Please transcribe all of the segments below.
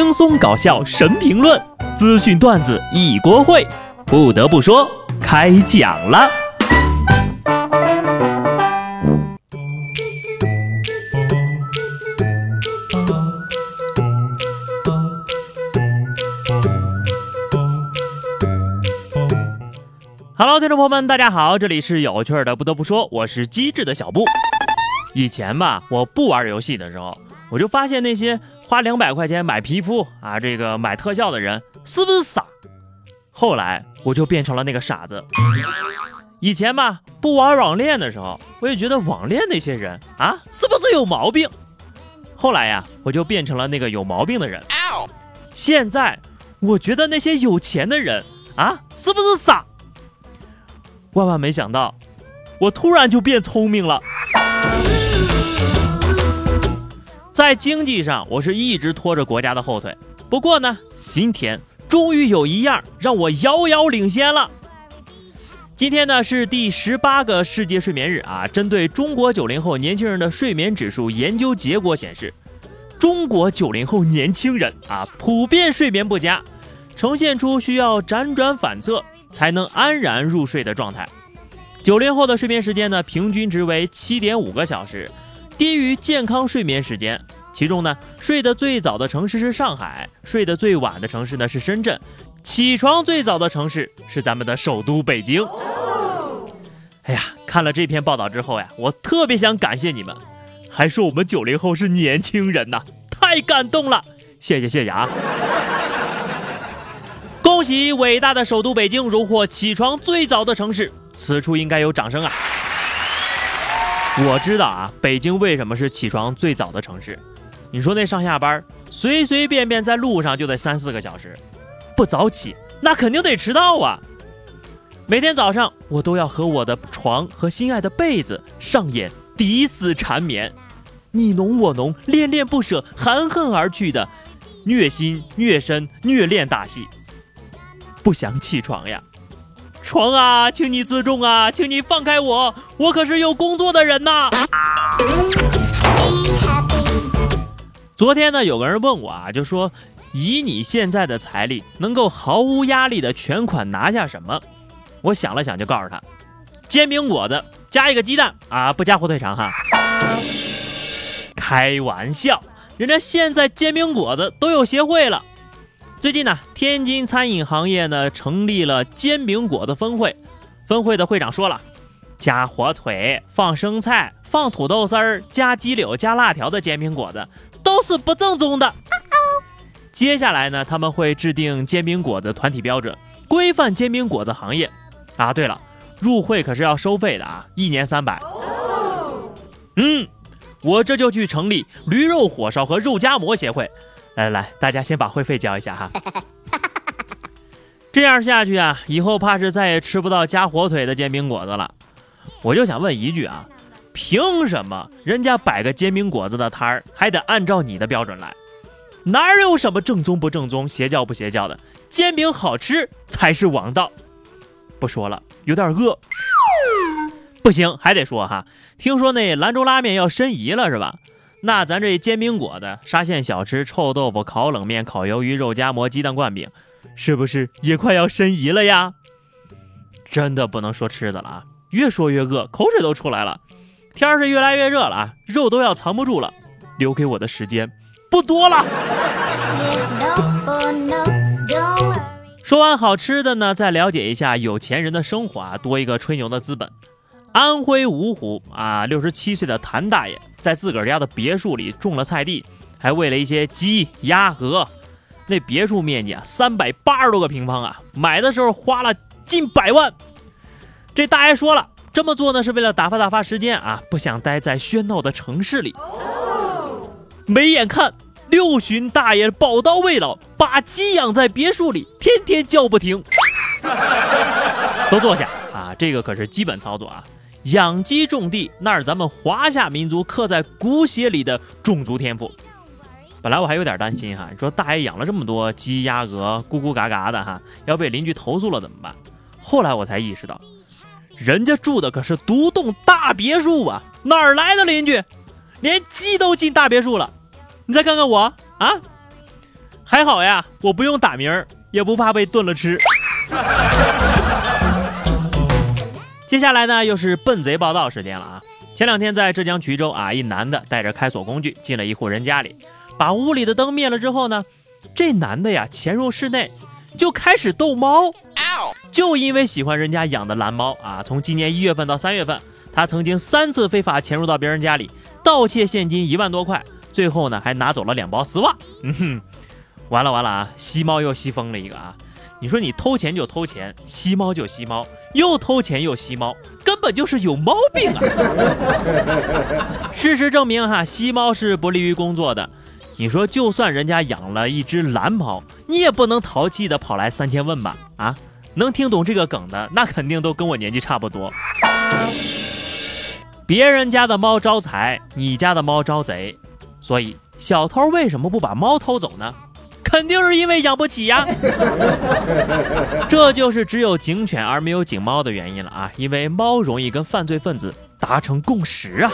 轻松搞笑神评论，资讯段子一锅烩。不得不说，开讲了。Hello，听众朋友们，大家好，这里是有趣的。不得不说，我是机智的小布。以前吧，我不玩游戏的时候，我就发现那些花两百块钱买皮肤啊，这个买特效的人是不是傻？后来我就变成了那个傻子。以前吧，不玩网恋的时候，我也觉得网恋那些人啊，是不是有毛病？后来呀，我就变成了那个有毛病的人。现在我觉得那些有钱的人啊，是不是傻？万万没想到，我突然就变聪明了。在经济上，我是一直拖着国家的后腿。不过呢，今天终于有一样让我遥遥领先了。今天呢是第十八个世界睡眠日啊。针对中国九零后年轻人的睡眠指数研究结果显示，中国九零后年轻人啊普遍睡眠不佳，呈现出需要辗转反侧才能安然入睡的状态。九零后的睡眠时间呢，平均值为七点五个小时。低于健康睡眠时间，其中呢，睡得最早的城市是上海，睡得最晚的城市呢是深圳，起床最早的城市是咱们的首都北京。哎呀，看了这篇报道之后呀，我特别想感谢你们，还说我们九零后是年轻人呐，太感动了，谢谢谢谢啊！恭喜伟大的首都北京荣获起床最早的城市，此处应该有掌声啊！我知道啊，北京为什么是起床最早的城市？你说那上下班随随便便在路上就得三四个小时，不早起那肯定得迟到啊！每天早上我都要和我的床和心爱的被子上演抵死缠绵，你侬我侬，恋恋不舍，含恨而去的虐心虐身虐恋大戏。不想起床呀！床啊，请你自重啊，请你放开我，我可是有工作的人呐。昨天呢，有个人问我啊，就说以你现在的财力，能够毫无压力的全款拿下什么？我想了想，就告诉他，煎饼果子加一个鸡蛋啊，不加火腿肠哈。开玩笑，人家现在煎饼果子都有协会了。最近呢，天津餐饮行业呢成立了煎饼果子分会，分会的会长说了，加火腿、放生菜、放土豆丝儿、加鸡柳、加辣条的煎饼果子都是不正宗的。接下来呢，他们会制定煎饼果子团体标准，规范煎饼果子行业。啊，对了，入会可是要收费的啊，一年三百。嗯，我这就去成立驴肉火烧和肉夹馍协会。来来来，大家先把会费交一下哈。这样下去啊，以后怕是再也吃不到加火腿的煎饼果子了。我就想问一句啊，凭什么人家摆个煎饼果子的摊儿还得按照你的标准来？哪有什么正宗不正宗、邪教不邪教的？煎饼好吃才是王道。不说了，有点饿。不行，还得说哈，听说那兰州拉面要申遗了是吧？那咱这煎饼果子、沙县小吃、臭豆腐、烤冷面、烤鱿鱼、肉夹馍、鸡蛋灌饼，是不是也快要申遗了呀？真的不能说吃的了啊，越说越饿，口水都出来了。天是越来越热了啊，肉都要藏不住了，留给我的时间不多了。说完好吃的呢，再了解一下有钱人的生活啊，多一个吹牛的资本。安徽芜湖啊，六十七岁的谭大爷在自个儿家的别墅里种了菜地，还喂了一些鸡、鸭、鹅。那别墅面积啊，三百八十多个平方啊，买的时候花了近百万。这大爷说了，这么做呢是为了打发打发时间啊，不想待在喧闹的城市里。没眼看六旬大爷宝刀未老，把鸡养在别墅里，天天叫不停。都坐下啊，这个可是基本操作啊。养鸡种地，那是咱们华夏民族刻在骨血里的种族天赋。本来我还有点担心哈，你说大爷养了这么多鸡鸭鹅，咕咕嘎嘎的哈，要被邻居投诉了怎么办？后来我才意识到，人家住的可是独栋大别墅啊，哪儿来的邻居？连鸡都进大别墅了。你再看看我啊，还好呀，我不用打鸣儿，也不怕被炖了吃。接下来呢，又是笨贼报道时间了啊！前两天在浙江衢州啊，一男的带着开锁工具进了一户人家里，把屋里的灯灭了之后呢，这男的呀潜入室内就开始逗猫。就因为喜欢人家养的蓝猫啊，从今年一月份到三月份，他曾经三次非法潜入到别人家里盗窃现金一万多块，最后呢还拿走了两包丝袜。嗯哼，完了完了啊！吸猫又吸疯了一个啊！你说你偷钱就偷钱，吸猫就吸猫，又偷钱又吸猫，根本就是有毛病啊！事实证明哈，吸猫是不利于工作的。你说就算人家养了一只蓝猫，你也不能淘气的跑来三千问吧？啊，能听懂这个梗的，那肯定都跟我年纪差不多。别人家的猫招财，你家的猫招贼，所以小偷为什么不把猫偷走呢？肯定是因为养不起呀，这就是只有警犬而没有警猫的原因了啊！因为猫容易跟犯罪分子达成共识啊。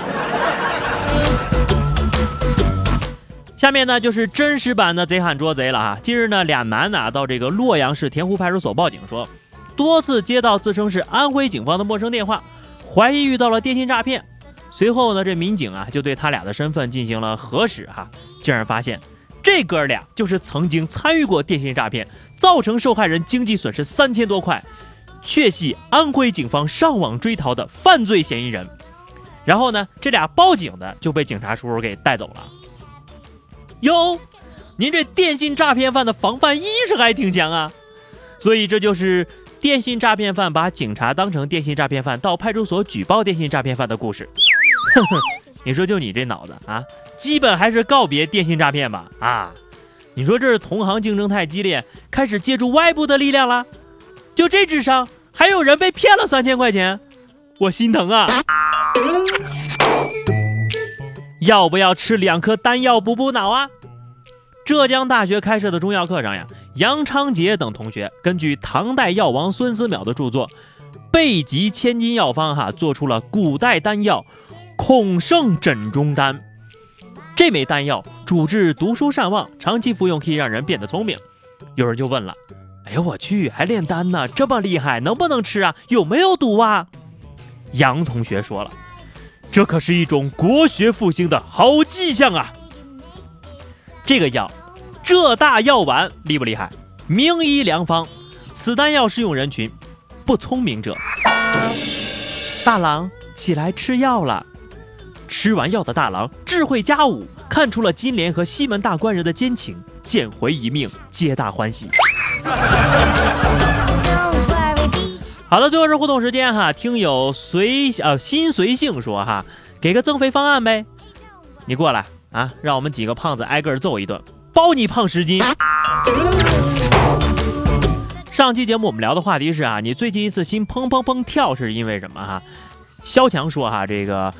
下面呢就是真实版的贼喊捉贼了啊！近日呢，俩男的到这个洛阳市田湖派出所报警说，多次接到自称是安徽警方的陌生电话，怀疑遇到了电信诈骗。随后呢，这民警啊就对他俩的身份进行了核实哈，竟然发现。这哥俩就是曾经参与过电信诈骗，造成受害人经济损失三千多块，确系安徽警方上网追逃的犯罪嫌疑人。然后呢，这俩报警的就被警察叔叔给带走了。哟，您这电信诈骗犯的防范意识还挺强啊！所以这就是电信诈骗犯把警察当成电信诈骗犯到派出所举报电信诈骗犯的故事。哼哼。你说就你这脑子啊，基本还是告别电信诈骗吧啊！你说这是同行竞争太激烈，开始借助外部的力量了？就这智商，还有人被骗了三千块钱，我心疼啊！要不要吃两颗丹药补补脑啊？浙江大学开设的中药课上呀，杨昌杰等同学根据唐代药王孙思邈的著作《备急千金药方》哈，做出了古代丹药。孔圣枕中丹，这枚丹药主治读书善忘，长期服用可以让人变得聪明。有人就问了：“哎呦我去，还炼丹呢？这么厉害，能不能吃啊？有没有毒啊？”杨同学说了：“这可是一种国学复兴的好迹象啊！这个药，浙大药丸厉不厉害？名医良方，此丹药适用人群，不聪明者。大郎起来吃药了。”吃完药的大郎智慧加五，看出了金莲和西门大官人的奸情，捡回一命，皆大欢喜。好的，最后是互动时间哈，听友随呃心随性说哈，给个增肥方案呗，你过来啊，让我们几个胖子挨个揍一顿，包你胖十斤。上期节目我们聊的话题是啊，你最近一次心砰砰砰跳是因为什么哈？肖强说哈，这个。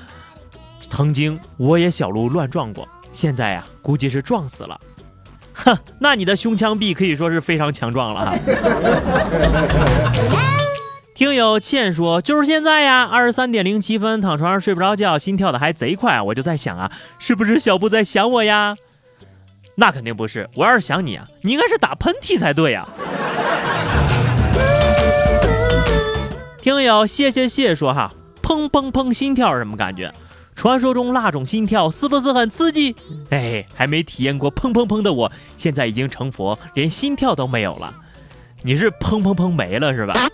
曾经我也小鹿乱撞过，现在呀，估计是撞死了。哼，那你的胸腔壁可以说是非常强壮了哈。听友倩说，就是现在呀，二十三点零七分，躺床上睡不着觉，心跳的还贼快，我就在想啊，是不是小布在想我呀？那肯定不是，我要是想你啊，你应该是打喷嚏才对呀。听友谢谢谢说哈，砰砰砰，心跳是什么感觉？传说中那种心跳是不是很刺激？哎，还没体验过砰砰砰的我，现在已经成佛，连心跳都没有了。你是砰砰砰没了是吧？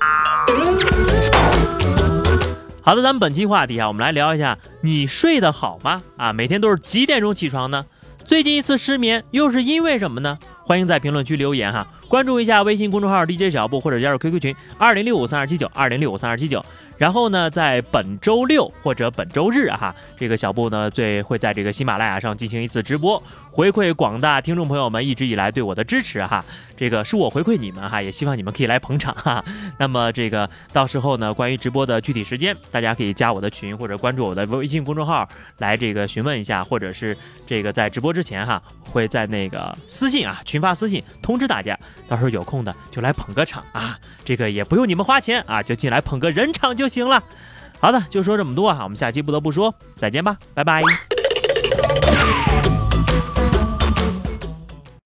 好的，咱们本期话题啊，我们来聊一下，你睡得好吗？啊，每天都是几点钟起床呢？最近一次失眠又是因为什么呢？欢迎在评论区留言哈，关注一下微信公众号 DJ 小布或者加入 QQ 群二零六五三二七九二零六五三二七九。然后呢，在本周六或者本周日哈，这个小布呢最会在这个喜马拉雅上进行一次直播，回馈广大听众朋友们一直以来对我的支持哈。这个是我回馈你们哈，也希望你们可以来捧场哈。那么这个到时候呢，关于直播的具体时间，大家可以加我的群或者关注我的微信公众号来这个询问一下，或者是这个在直播之前哈，会在那个私信啊群发私信通知大家，到时候有空的就来捧个场啊，这个也不用你们花钱啊，就进来捧个人场就。行了，好的，就说这么多哈，我们下期不得不说再见吧，拜拜。